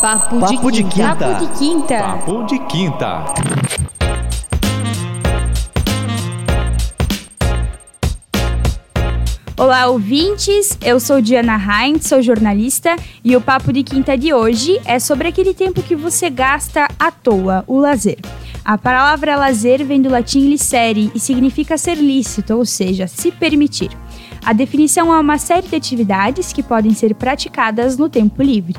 Papo, Papo de, quinta. Papo de quinta. Papo de quinta. Olá, ouvintes! Eu sou Diana Heinz, sou jornalista e o Papo de Quinta de hoje é sobre aquele tempo que você gasta à toa, o lazer. A palavra lazer vem do latim licere e significa ser lícito, ou seja, se permitir. A definição é uma série de atividades que podem ser praticadas no tempo livre.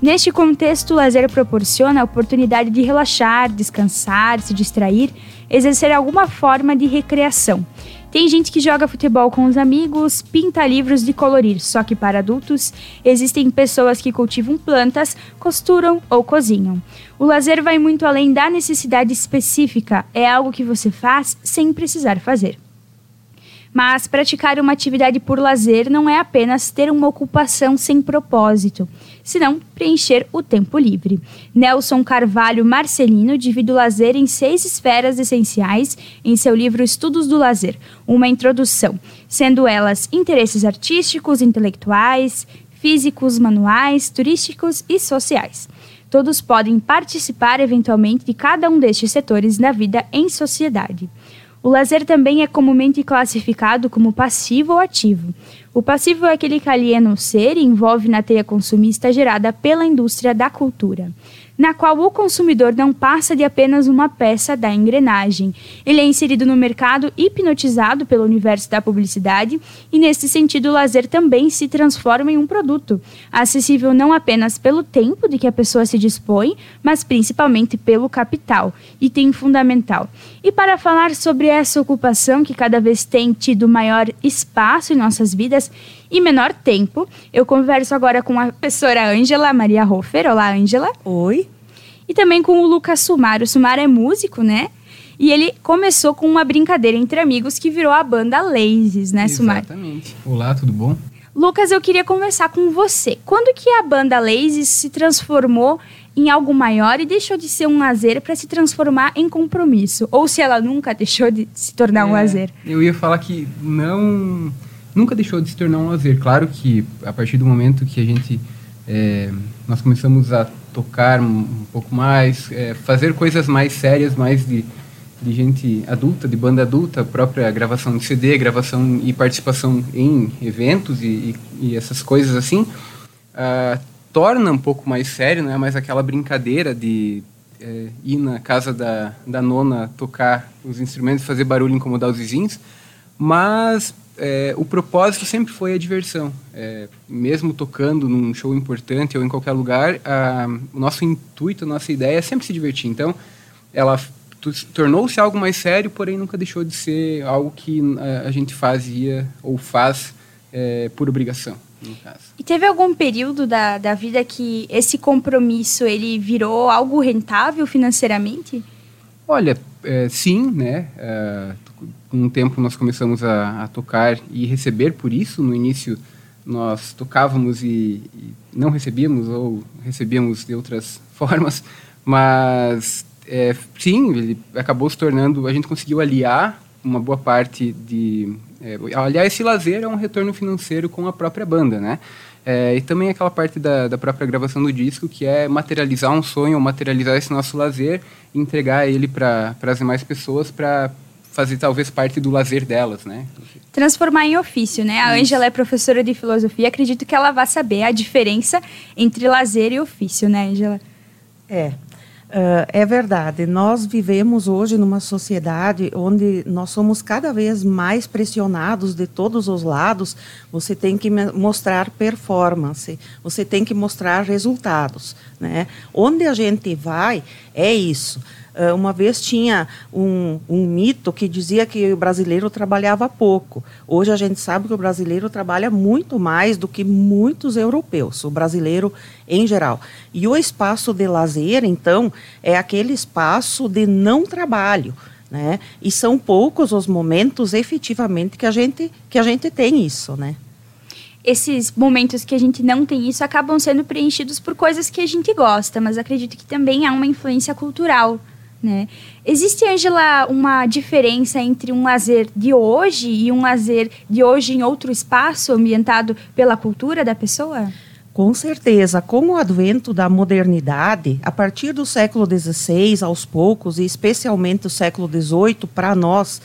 Neste contexto, o lazer proporciona a oportunidade de relaxar, descansar, se distrair, exercer alguma forma de recreação. Tem gente que joga futebol com os amigos, pinta livros de colorir, só que para adultos existem pessoas que cultivam plantas, costuram ou cozinham. O lazer vai muito além da necessidade específica, é algo que você faz sem precisar fazer. Mas praticar uma atividade por lazer não é apenas ter uma ocupação sem propósito, senão preencher o tempo livre. Nelson Carvalho Marcelino divide o lazer em seis esferas essenciais em seu livro Estudos do Lazer, uma introdução, sendo elas interesses artísticos, intelectuais, físicos, manuais, turísticos e sociais. Todos podem participar eventualmente de cada um destes setores na vida em sociedade. O lazer também é comumente classificado como passivo ou ativo. O passivo é aquele que aliena o ser e envolve na teia consumista gerada pela indústria da cultura na qual o consumidor não passa de apenas uma peça da engrenagem. Ele é inserido no mercado hipnotizado pelo universo da publicidade e, nesse sentido, o lazer também se transforma em um produto, acessível não apenas pelo tempo de que a pessoa se dispõe, mas principalmente pelo capital, item fundamental. E para falar sobre essa ocupação que cada vez tem tido maior espaço em nossas vidas, e menor tempo. Eu converso agora com a professora Ângela Maria Hofer. Olá, Ângela. Oi. E também com o Lucas Sumar. O Sumar é músico, né? E ele começou com uma brincadeira entre amigos que virou a banda Lazy, né, Sumar? Exatamente. Olá, tudo bom? Lucas, eu queria conversar com você. Quando que a banda Lazy se transformou em algo maior e deixou de ser um lazer para se transformar em compromisso? Ou se ela nunca deixou de se tornar é, um lazer? Eu ia falar que não nunca deixou de se tornar um lazer. Claro que a partir do momento que a gente é, nós começamos a tocar um, pouco mais, é, fazer coisas mais sérias, mais de, de gente adulta, de banda adulta, própria gravação de CD, gravação e participação em eventos e, e, e essas coisas assim, uh, torna um pouco mais sério, não é mais aquela brincadeira de é, ir na casa da, da nona tocar os instrumentos, fazer barulho, incomodar os vizinhos, mas é, o propósito sempre foi a diversão. É, mesmo tocando num show importante ou em qualquer lugar, a, o nosso intuito, a nossa ideia é sempre se divertir. Então, ela tornou-se algo mais sério, porém nunca deixou de ser algo que a, a gente fazia ou faz é, por obrigação. E teve algum período da, da vida que esse compromisso ele virou algo rentável financeiramente? Olha, é, sim, né? É, com o tempo nós começamos a, a, tocar e receber por isso. No início nós tocávamos e, e, não recebíamos ou recebíamos de outras formas, mas é, sim, ele acabou se tornando. A gente conseguiu aliar uma boa parte de é, aliar esse lazer é um retorno financeiro com a própria banda, né? É, e também aquela parte da, da própria gravação do disco, que é materializar um sonho, materializar esse nosso lazer e entregar ele para as demais pessoas para fazer talvez parte do lazer delas, né? Transformar em ofício, né? A Ângela é professora de filosofia, acredito que ela vai saber a diferença entre lazer e ofício, né, Ângela? É, Uh, é verdade. Nós vivemos hoje numa sociedade onde nós somos cada vez mais pressionados de todos os lados. Você tem que mostrar performance, você tem que mostrar resultados. Né? Onde a gente vai, é isso. Ah, uma vez tinha um, um, mito que dizia que o brasileiro trabalhava pouco. Hoje a gente sabe que o brasileiro trabalha muito mais do que muitos europeus, o brasileiro em geral. E o espaço de lazer, então, é aquele espaço de não trabalho. Né? E são poucos os momentos efetivamente que a gente, que a gente tem isso. Né? esses momentos que a gente não tem isso acabam sendo preenchidos por coisas que a gente gosta, mas acredito que também há uma influência cultural né? Existe, Angela, uma diferença entre um lazer de hoje e um lazer de hoje em outro espaço ambientado pela cultura da pessoa? Com certeza, com o advento da modernidade, a partir do século XVI, aos poucos, e especialmente o século XVIII, para nós,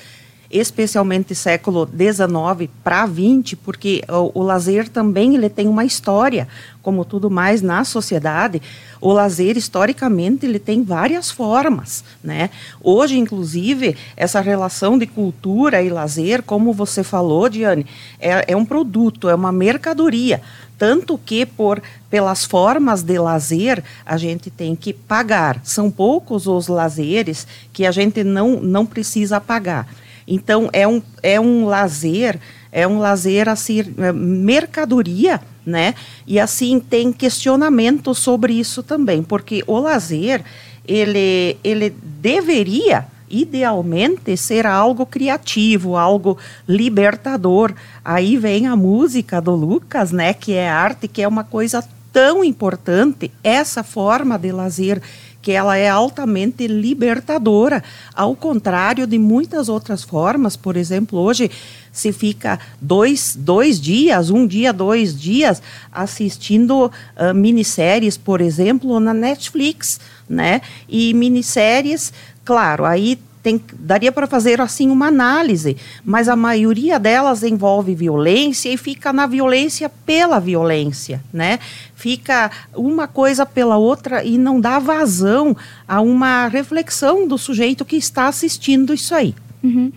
especialmente século XIX para XX, porque o, o, lazer também ele tem uma história, como tudo mais na sociedade. O lazer historicamente ele tem várias formas, né? Hoje, inclusive, essa relação de cultura e lazer, como você falou, Diane, é, é um produto, é uma mercadoria tanto que por pelas formas de lazer a gente tem que pagar. São poucos os lazeres que a gente não, não precisa pagar. Então, é um, é um lazer, é um lazer, assim, é, mercadoria, né? E, assim, tem questionamento sobre isso também, porque o lazer, ele, ele deveria, idealmente, ser algo criativo, algo libertador. Aí vem a música do Lucas, né? Que é arte, que é uma coisa tão importante, essa forma de lazer que ela é altamente libertadora, ao contrário de muitas outras formas. Por exemplo, hoje se fica dois, dois dias, um dia, dois dias, assistindo uh, minisséries, por exemplo, na Netflix, né? E minisséries, claro, aí tem, daria para fazer assim uma análise, mas a maioria delas envolve violência e fica na violência pela violência, né? Fica uma coisa pela outra e não dá vazão a uma reflexão do sujeito que está assistindo isso aí. Uhum.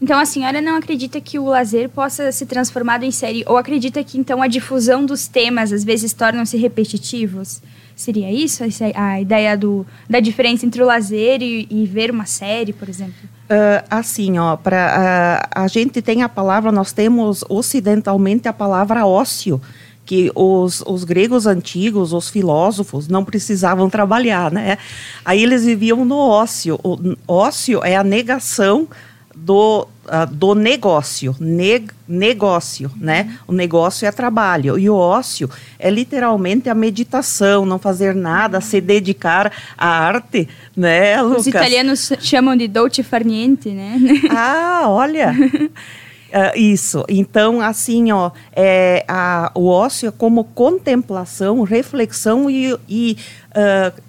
Então a senhora não acredita que o lazer possa ser transformado em série? Ou acredita que então a difusão dos temas às vezes tornam-se repetitivos? Seria isso a ideia do, da diferença entre o lazer e, e ver uma série, por exemplo? Uh, assim, ó, pra, uh, a gente tem a palavra, nós temos ocidentalmente a palavra ócio, que os, os gregos antigos, os filósofos, não precisavam trabalhar, né? Aí eles viviam no ócio. O ócio é a negação do, uh, do negócio, ne, negócio, né? O negócio é trabalho e o ócio é literalmente a meditação, não fazer nada, se dedicar à arte, né, Lucas? Os italianos chamam de dolce far niente, né? Ah, olha... Uh, isso. Então, assim, ó, é, a, o ócio é como contemplação, reflexão e, e uh,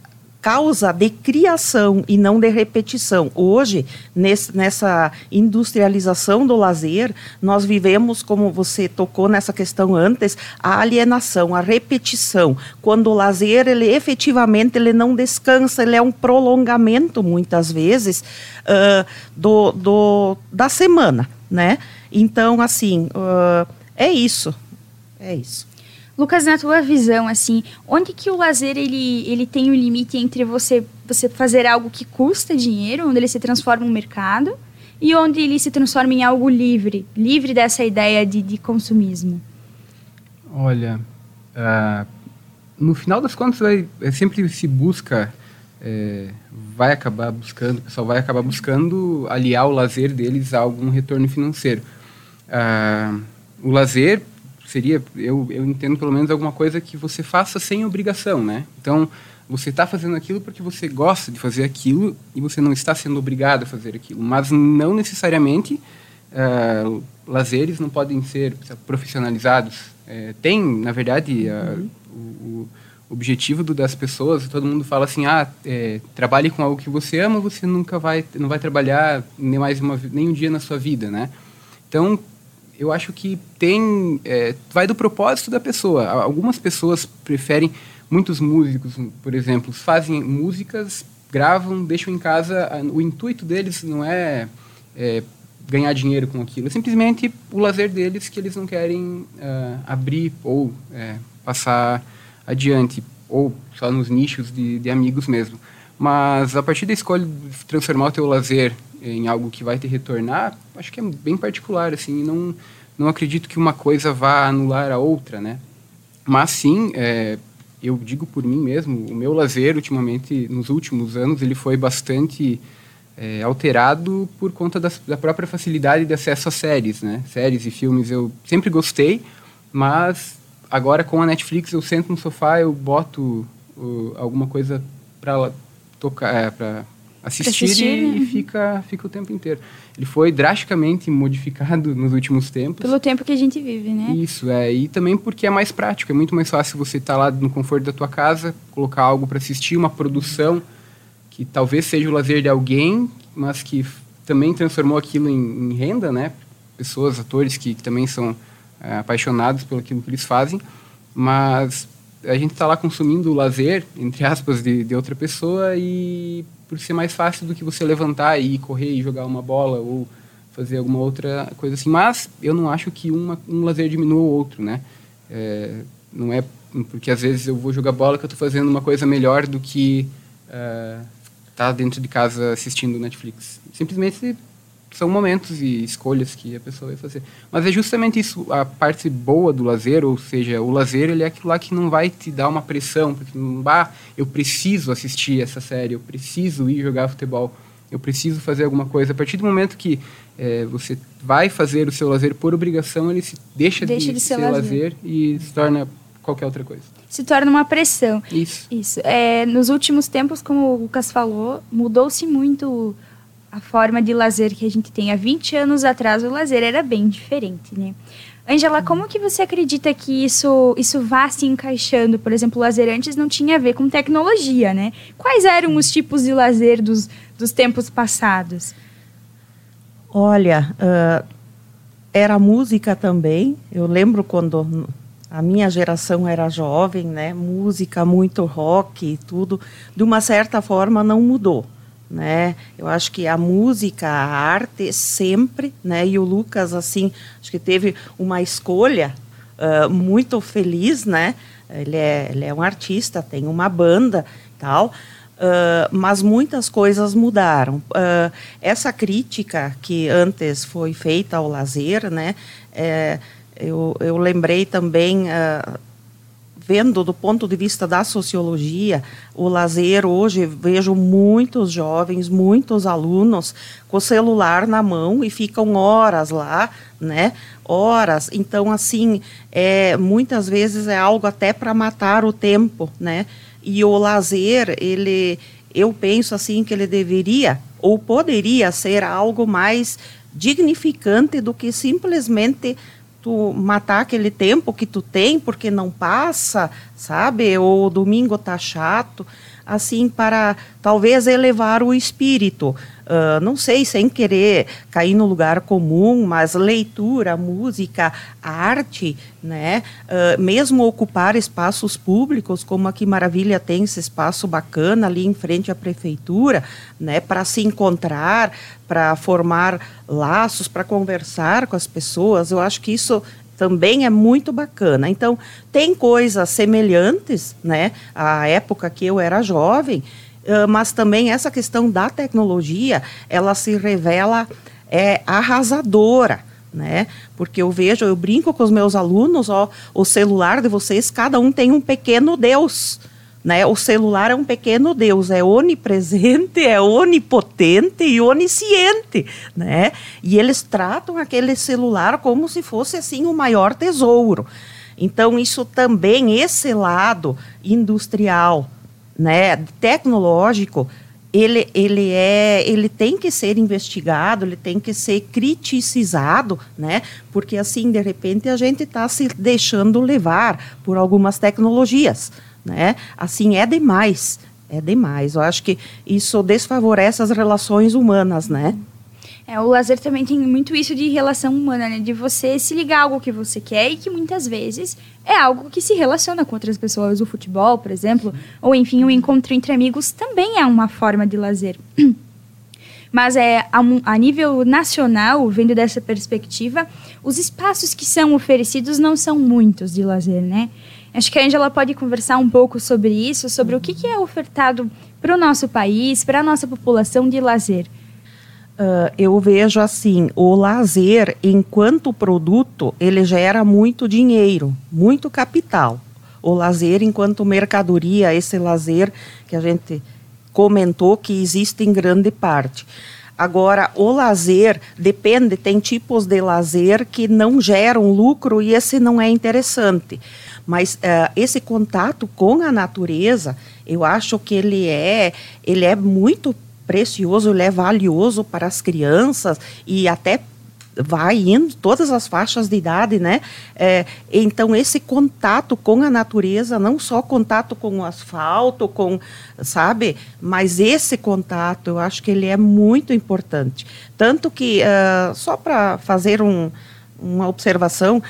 causa de criação e não de repetição. Hoje, nesse, nessa industrialização do lazer, nós vivemos, como você tocou nessa questão antes, a alienação, a repetição. Quando o lazer, ele efetivamente ele não descansa, ele é um prolongamento, muitas vezes, uh, do, do, da semana, né? Então, assim, uh, é isso. É isso. Lucas, na tua visão, assim, onde que o lazer ele, ele tem o um limite entre você, você fazer algo que custa dinheiro, onde ele se transforma em um mercado, e onde ele se transforma em algo livre, livre dessa ideia de, de consumismo? Olha, uh, no final das contas, vai, é sempre se busca, é, vai acabar buscando, o pessoal vai acabar buscando aliar o lazer deles a algum retorno financeiro. Uh, o lazer seria, eu, eu entendo pelo menos alguma coisa que você faça sem obrigação, né? Então, você está fazendo aquilo porque você gosta de fazer aquilo e você não está sendo obrigado a fazer aquilo. Mas não necessariamente uh, lazeres não podem ser profissionalizados. É, tem, na verdade, uhum. o, o, objetivo do, das pessoas, todo mundo fala assim, ah, é, trabalhe com algo que você ama, você nunca vai, não vai trabalhar nem mais uma, nem um dia na sua vida, né? Então, eu acho que tem. É, vai do propósito da pessoa. Algumas pessoas preferem. Muitos músicos, por exemplo, fazem músicas, gravam, deixam em casa. O intuito deles não é, é ganhar dinheiro com aquilo, é simplesmente o lazer deles que eles não querem uh, abrir ou é, passar adiante, ou só nos nichos de, de amigos mesmo. Mas a partir da escolha de transformar o teu lazer em algo que vai te retornar, acho que é bem particular, assim, não, não acredito que uma coisa vá anular a outra, né? Mas sim, é, eu digo por mim mesmo, o meu lazer ultimamente, nos últimos anos, ele foi bastante é, alterado por conta das, da própria facilidade de acesso a séries, né? Séries e filmes eu sempre gostei, mas agora com a Netflix eu sento no sofá, eu boto uh, alguma coisa para tocar, é, para assistir, assistir, e, né? fica, fica o tempo inteiro. Ele foi drasticamente modificado nos últimos tempos. Pelo tempo que a gente vive, né? Isso, é. E também porque é mais prático. É muito mais fácil você estar lá no conforto da tua casa, colocar algo para assistir, uma produção que talvez seja o lazer de alguém, mas que também transformou aquilo em, em renda, né? Pessoas, atores que, que também são é, apaixonados pelo aquilo que eles fazem, mas a gente está lá consumindo o lazer, entre aspas, de, de outra pessoa e por ser mais fácil do que você levantar e correr e jogar uma bola ou fazer alguma outra coisa assim. Mas eu não acho que uma, um lazer diminua o outro, né? É, não é porque às vezes eu vou jogar bola que eu estou fazendo uma coisa melhor do que estar dentro de casa assistindo Netflix. Simplesmente são momentos e escolhas que a pessoa vai fazer. Mas é justamente isso, a parte boa do lazer, ou seja, o lazer ele é aquilo lá que não vai te dar uma pressão, porque não bah, eu preciso assistir essa série, eu preciso ir jogar futebol, eu preciso fazer alguma coisa. A partir do momento que eh, você vai fazer o seu lazer por obrigação, ele se deixa, Deixa de, de ser ser lazer. lazer. e se torna qualquer outra coisa. Se torna uma pressão. Isso. Isso. É, nos últimos tempos, como o Lucas falou, mudou-se muito a forma de lazer que a gente tem. Há 20 anos atrás, o lazer era bem diferente, né? Angela, como que você acredita que isso, isso vá se encaixando? Por exemplo, o lazer antes não tinha a ver com tecnologia, né? Quais eram os tipos de lazer dos, dos tempos passados? Olha, ah, era música também. Eu lembro quando a minha geração era jovem, né? Música, muito rock e tudo. De uma certa forma, não mudou. Né? Eu acho que a música, a arte, sempre, né? E o Lucas, assim, acho que teve uma escolha ah, muito feliz, né? Ele é, ele é um artista, tem uma banda tal. Uh, mas muitas coisas mudaram. Uh, essa crítica que antes foi feita ao lazer, né, é, eu, eu lembrei também, uh, vendo do ponto de vista da sociologia, o lazer hoje, vejo muitos jovens, muitos alunos com o celular na mão e ficam horas lá, né? Horas. Então, assim, é, muitas vezes é algo até para matar o tempo, né? E o lazer, ele, eu penso assim que ele deveria ou poderia ser algo mais dignificante do que simplesmente tu matar aquele tempo que tu tem porque não passa, sabe? Ou domingo tá chato, assim para talvez elevar o espírito. Uh, não sei, sem querer cair no lugar comum, mas leitura, música, arte, né? Uh, mesmo ocupar espaços públicos, como aqui Maravilha tem esse espaço bacana ali em frente à prefeitura, né? Para se encontrar, para formar laços, para conversar com as pessoas. Eu acho que isso também é muito bacana. Então, tem coisas semelhantes, né? À época que eu era jovem, mas também essa questão da tecnologia, ela se revela é, arrasadora, né? Porque eu vejo, eu brinco com os meus alunos, ó, o celular de vocês, cada um tem um pequeno Deus, né? O celular é um pequeno Deus, é onipresente, é onipotente e onisciente, né? E eles tratam aquele celular como se fosse assim o maior tesouro. Então isso também esse lado industrial né, tecnológico, ele, ele, é, ele tem que ser investigado, ele tem que ser criticizado, né, porque assim, de repente, a gente está se deixando levar por algumas tecnologias. Né? Assim, é demais, é demais. Eu acho que isso desfavorece as relações humanas, né? É, o lazer também tem muito isso de relação humana, né? De você se ligar a algo que você quer e que muitas vezes é algo que se relaciona com outras pessoas. O futebol, por exemplo, ou enfim, o encontro entre amigos também é uma forma de lazer. Mas é, a, a nível nacional, vendo dessa perspectiva, os espaços que são oferecidos não são muitos de lazer, né? Acho que a Angela pode conversar um pouco sobre isso, sobre o que, que é ofertado para o nosso país, para a nossa população de lazer. Uh, eu vejo assim, o lazer, enquanto produto, ele gera muito dinheiro, muito capital. O lazer, enquanto mercadoria, esse lazer que a gente comentou que existe em grande parte. Agora, o lazer depende, tem tipos de lazer que não geram lucro e esse não é interessante. Mas uh, esse contato com a natureza, eu acho que ele é, ele é muito precioso, ele é valioso para as crianças e até vai indo todas as faixas de idade, né? É, então esse contato com a natureza, não só contato com o asfalto, com, sabe, mas esse contato, eu acho que ele é muito importante. Tanto que uh, só para fazer um, uma observação, uh,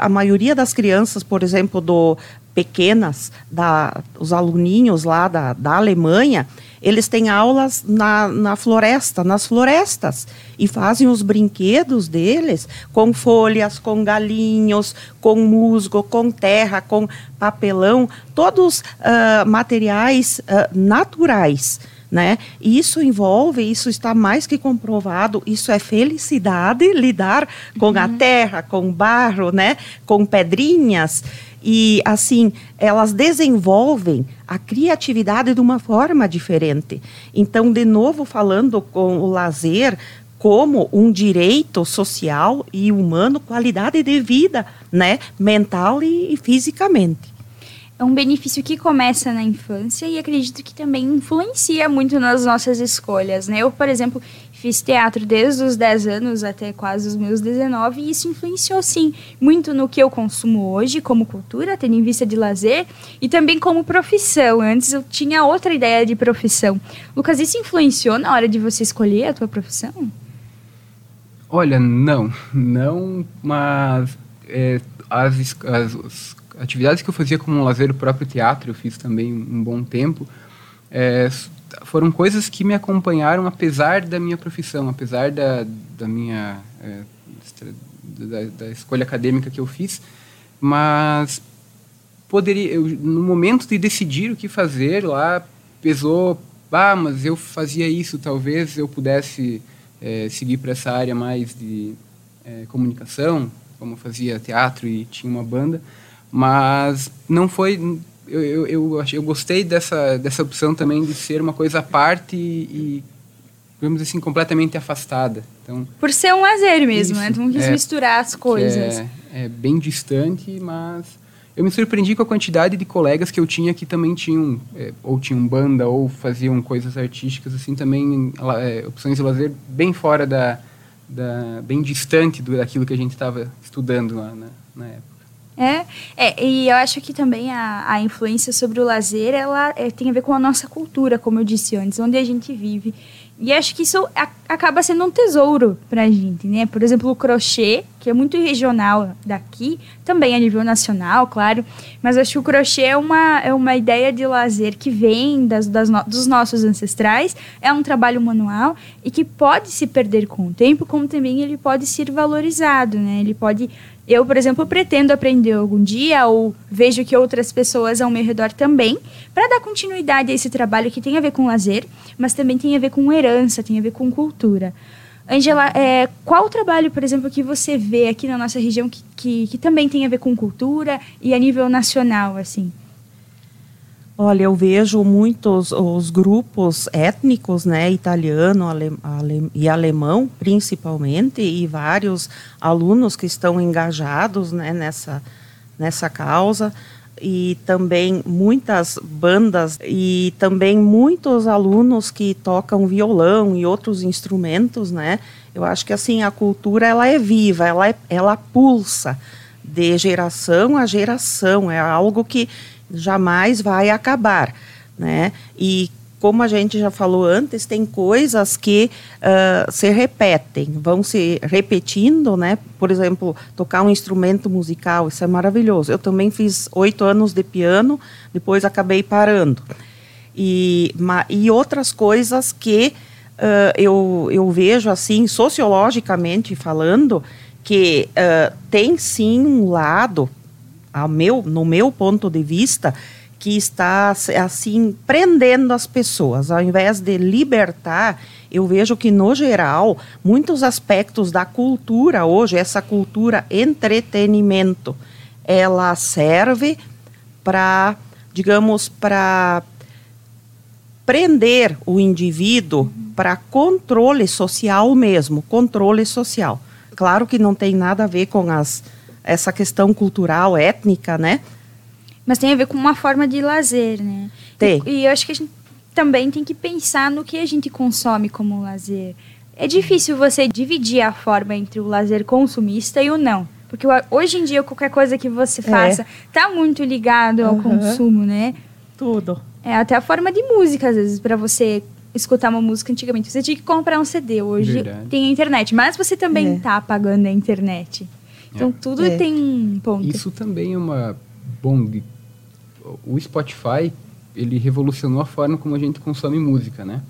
a maioria das crianças, por exemplo, do pequenas, da, os aluninhos lá da, da Alemanha, eles têm aulas na, na floresta, nas florestas, e fazem os brinquedos deles com folhas, com galinhos, com musgo, com terra, com papelão, todos uh, materiais uh, naturais. Né? Isso envolve, isso está mais que comprovado, isso é felicidade, lidar com uhum. a terra, com barro, né? com pedrinhas. E, assim, elas desenvolvem a criatividade de uma forma diferente. Então, de novo, falando com o lazer como um direito social e humano, qualidade de vida, né? Mental e, e fisicamente é um benefício que começa na infância e acredito que também influencia muito nas nossas escolhas, né? Eu, por exemplo, fiz teatro desde os 10 anos até quase os meus 19 e isso influenciou, sim, muito no que eu consumo hoje como cultura, tendo em vista de lazer e também como profissão. Antes eu tinha outra ideia de profissão. Lucas, isso influenciou na hora de você escolher a tua profissão? Olha, não. Não, mas é, as, as atividades que eu fazia como lazer, o próprio teatro, eu fiz também um bom tempo, é, foram coisas que me acompanharam apesar da minha profissão, apesar da, da minha é, da, da, escolha acadêmica que eu fiz, mas poderia eu, no momento de decidir o que fazer lá pesou, ah, mas eu fazia isso, talvez eu pudesse é, seguir para essa área mais de é, comunicação, como eu fazia teatro e tinha uma banda. Mas não foi. Eu, eu, eu, eu gostei dessa, dessa opção também de ser uma coisa à parte e, vamos dizer assim, completamente afastada. Então, Por ser um lazer mesmo, isso, né? Tu não quis é, misturar as coisas. É, é, bem distante, mas eu me surpreendi com a quantidade de colegas que eu tinha que também tinham, é, ou tinham banda, ou faziam coisas artísticas, assim, também é, opções de lazer bem fora da, da bem distante do, daquilo que a gente estava estudando lá na, na época. É, é, e eu acho que também a, a influência sobre o lazer, ela é, tem a ver com a nossa cultura, como eu disse antes, onde a gente vive. E acho que isso a, acaba sendo um tesouro pra gente, né? Por exemplo, o crochê, que é muito regional daqui, também a nível nacional, claro, mas acho que o crochê é uma, é uma ideia de lazer que vem das, das no, dos nossos ancestrais, é um trabalho manual e que pode se perder com o tempo, como também ele pode ser valorizado, né? Ele pode eu, por exemplo, pretendo aprender algum dia ou vejo que outras pessoas ao meu redor também, para dar continuidade a esse trabalho que tem a ver com lazer, mas também tem a ver com herança, tem a ver com cultura. Angela, é, qual o trabalho, por exemplo, que você vê aqui na nossa região que, que, que também tem a ver com cultura e a nível nacional, assim? Olha, eu vejo muitos os grupos étnicos, né, italiano ale, ale, e alemão, principalmente, e vários alunos que estão engajados, né, nessa nessa causa e também muitas bandas e também muitos alunos que tocam violão e outros instrumentos, né? Eu acho que assim a cultura ela é viva, ela é, ela pulsa de geração a geração, é algo que jamais vai acabar, né? E como a gente já falou antes, tem coisas que uh, se repetem, vão se repetindo, né? Por exemplo, tocar um instrumento musical, isso é maravilhoso. Eu também fiz oito anos de piano, depois acabei parando. E, e outras coisas que uh, eu, eu vejo, assim, sociologicamente falando, que uh, tem sim um lado ao meu, no meu ponto de vista, que está assim prendendo as pessoas, ao invés de libertar, eu vejo que no geral muitos aspectos da cultura hoje, essa cultura entretenimento, ela serve para, digamos, para prender o indivíduo para controle social mesmo, controle social. Claro que não tem nada a ver com as essa questão cultural, étnica, né? Mas tem a ver com uma forma de lazer, né? Tem. E, e eu acho que a gente também tem que pensar no que a gente consome como lazer. É difícil você dividir a forma entre o lazer consumista e o não. Porque hoje em dia, qualquer coisa que você faça é. tá muito ligado ao uhum. consumo, né? Tudo. É até a forma de música, às vezes, para você escutar uma música antigamente. Você tinha que comprar um CD. Hoje Verdade. tem a internet. Mas você também é. tá pagando a internet. Então, é. tudo é. tem um ponto. Isso também é uma... Bom, o Spotify, ele revolucionou a forma como a gente consome música, né?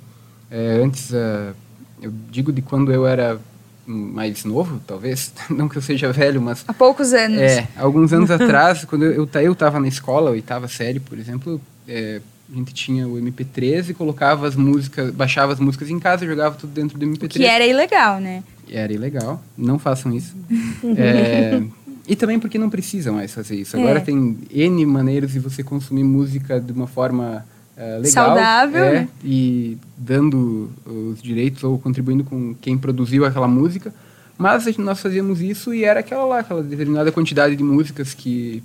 É, antes, uh, eu digo de quando eu era mais novo, talvez, não que eu seja velho, mas... Há poucos anos. É, alguns anos atrás, quando eu eu estava na escola, oitava série, por exemplo, é, a gente tinha o MP3 e colocava as músicas, baixava as músicas em casa, jogava tudo dentro do MP3. Que era ilegal, né? Era ilegal, não façam isso. é, e também porque não precisa mais fazer isso. Agora é. tem N maneiras de você consumir música de uma forma é, legal. Saudável. É, né? E dando os direitos ou contribuindo com quem produziu aquela música. Mas nós fazíamos isso e era aquela lá, aquela determinada quantidade de músicas que,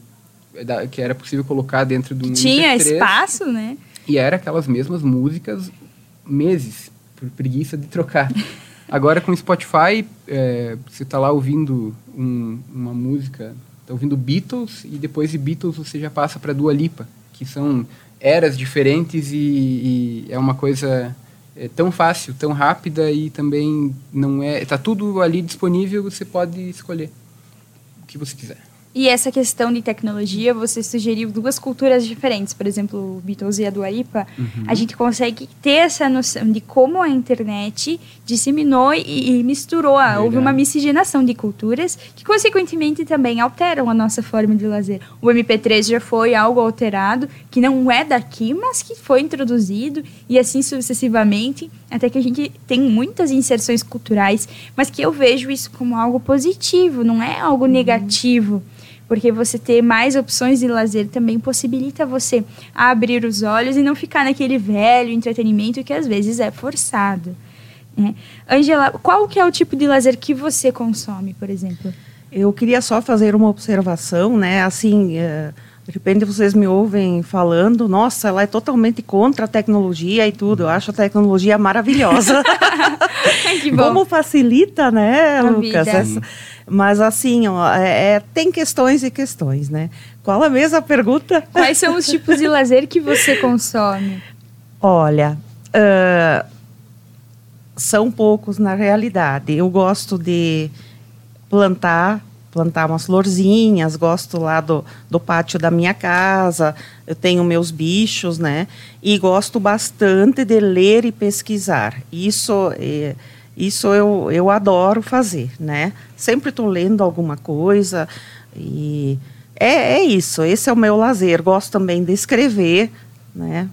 que era possível colocar dentro do Tinha MP3, espaço, né? E era aquelas mesmas músicas meses, por preguiça de trocar. Agora com o Spotify, é, você está lá ouvindo um, uma música, está ouvindo Beatles e depois de Beatles você já passa para Dua Lipa, que são eras diferentes e, e é uma coisa é, tão fácil, tão rápida e também não é. Está tudo ali disponível, você pode escolher o que você quiser. E essa questão de tecnologia, você sugeriu duas culturas diferentes, por exemplo, o Beatles e a Dua Lipa. Uhum. A gente consegue ter essa noção de como a internet disseminou e, e misturou. Verdade. Houve uma miscigenação de culturas que, consequentemente, também alteram a nossa forma de lazer. O MP3 já foi algo alterado, que não é daqui, mas que foi introduzido, e assim sucessivamente, até que a gente tem muitas inserções culturais, mas que eu vejo isso como algo positivo, não é algo uhum. negativo porque você ter mais opções de lazer também possibilita você abrir os olhos e não ficar naquele velho entretenimento que às vezes é forçado. Né? Angela, qual que é o tipo de lazer que você consome, por exemplo? Eu queria só fazer uma observação, né? Assim, é, de repente vocês me ouvem falando, nossa, ela é totalmente contra a tecnologia e tudo. Eu acho a tecnologia maravilhosa. que bom. Como facilita, né, a Lucas? Essa, mas assim, ó, é, é, tem questões e questões, né? Qual a mesma pergunta? Quais são os tipos de lazer que você consome? Olha, uh, são poucos na realidade. Eu gosto de plantar, plantar umas florzinhas, gosto lá do, do pátio da minha casa, eu tenho meus bichos, né? E gosto bastante de ler e pesquisar. Isso é isso eu, eu adoro fazer, né? Sempre estou lendo alguma coisa e é, é isso. Esse é o meu lazer. Gosto também de escrever, né?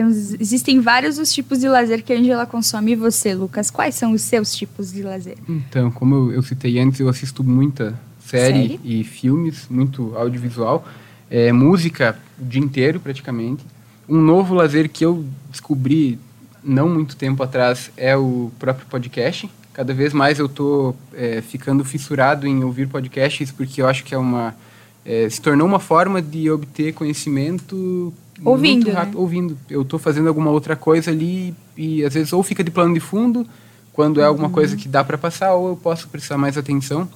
Existem vários os tipos de lazer que a Angela consome. E você, Lucas, quais são os seus tipos de lazer? Então, como eu, eu citei antes, eu assisto muita série, série? e filmes, muito audiovisual, é, música o dia inteiro praticamente. Um novo lazer que eu descobri não muito tempo atrás é o próprio podcast. Cada vez mais eu estou é, ficando fissurado em ouvir podcasts porque eu acho que é uma é, se tornou uma forma de obter conhecimento ouvindo, rápido, né? ouvindo. Eu estou fazendo alguma outra coisa ali e às vezes ou fica de plano de fundo quando é alguma uhum. coisa que dá para passar ou eu posso prestar mais atenção.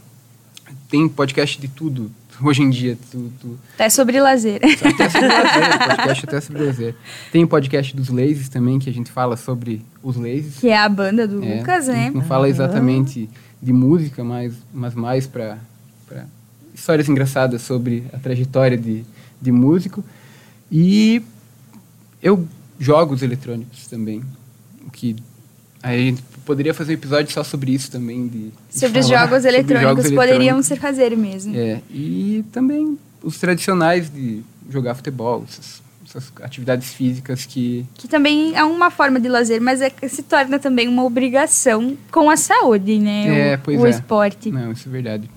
Tem podcast de tudo, hoje em dia. Tu, tu... Até sobre lazer. Até sobre lazer, podcast até sobre lazer. Tem o podcast dos Lasers também, que a gente fala sobre os Lasers. Que é a banda do é, Lucas, né? Não fala exatamente de música, mas, mas mais para histórias engraçadas sobre a trajetória de, de músico. E eu jogo os eletrônicos também, o que Aí a gente poderia fazer um episódio só sobre isso também. De, sobre os jogos eletrônicos, jogos poderiam ser fazer mesmo. É, e também os tradicionais de jogar futebol, essas, essas, atividades físicas que... Que também é uma forma de lazer, mas é, se torna também uma obrigação com a saúde, né? É, o, pois o é. esporte. Não, isso é verdade.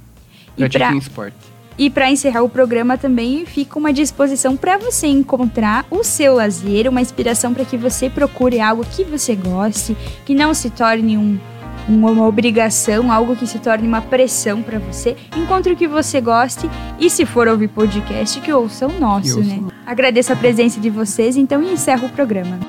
Pratiquem pra... esporte. E para encerrar o programa também fica uma disposição para você encontrar o seu lazer, uma inspiração para que você procure algo que você goste, que não se torne um, uma obrigação, algo que se torne uma pressão para você. Encontre o que você goste e se for ouvir podcast, que ouça o nosso, né? Agradeço a presença de vocês, então e encerro o programa.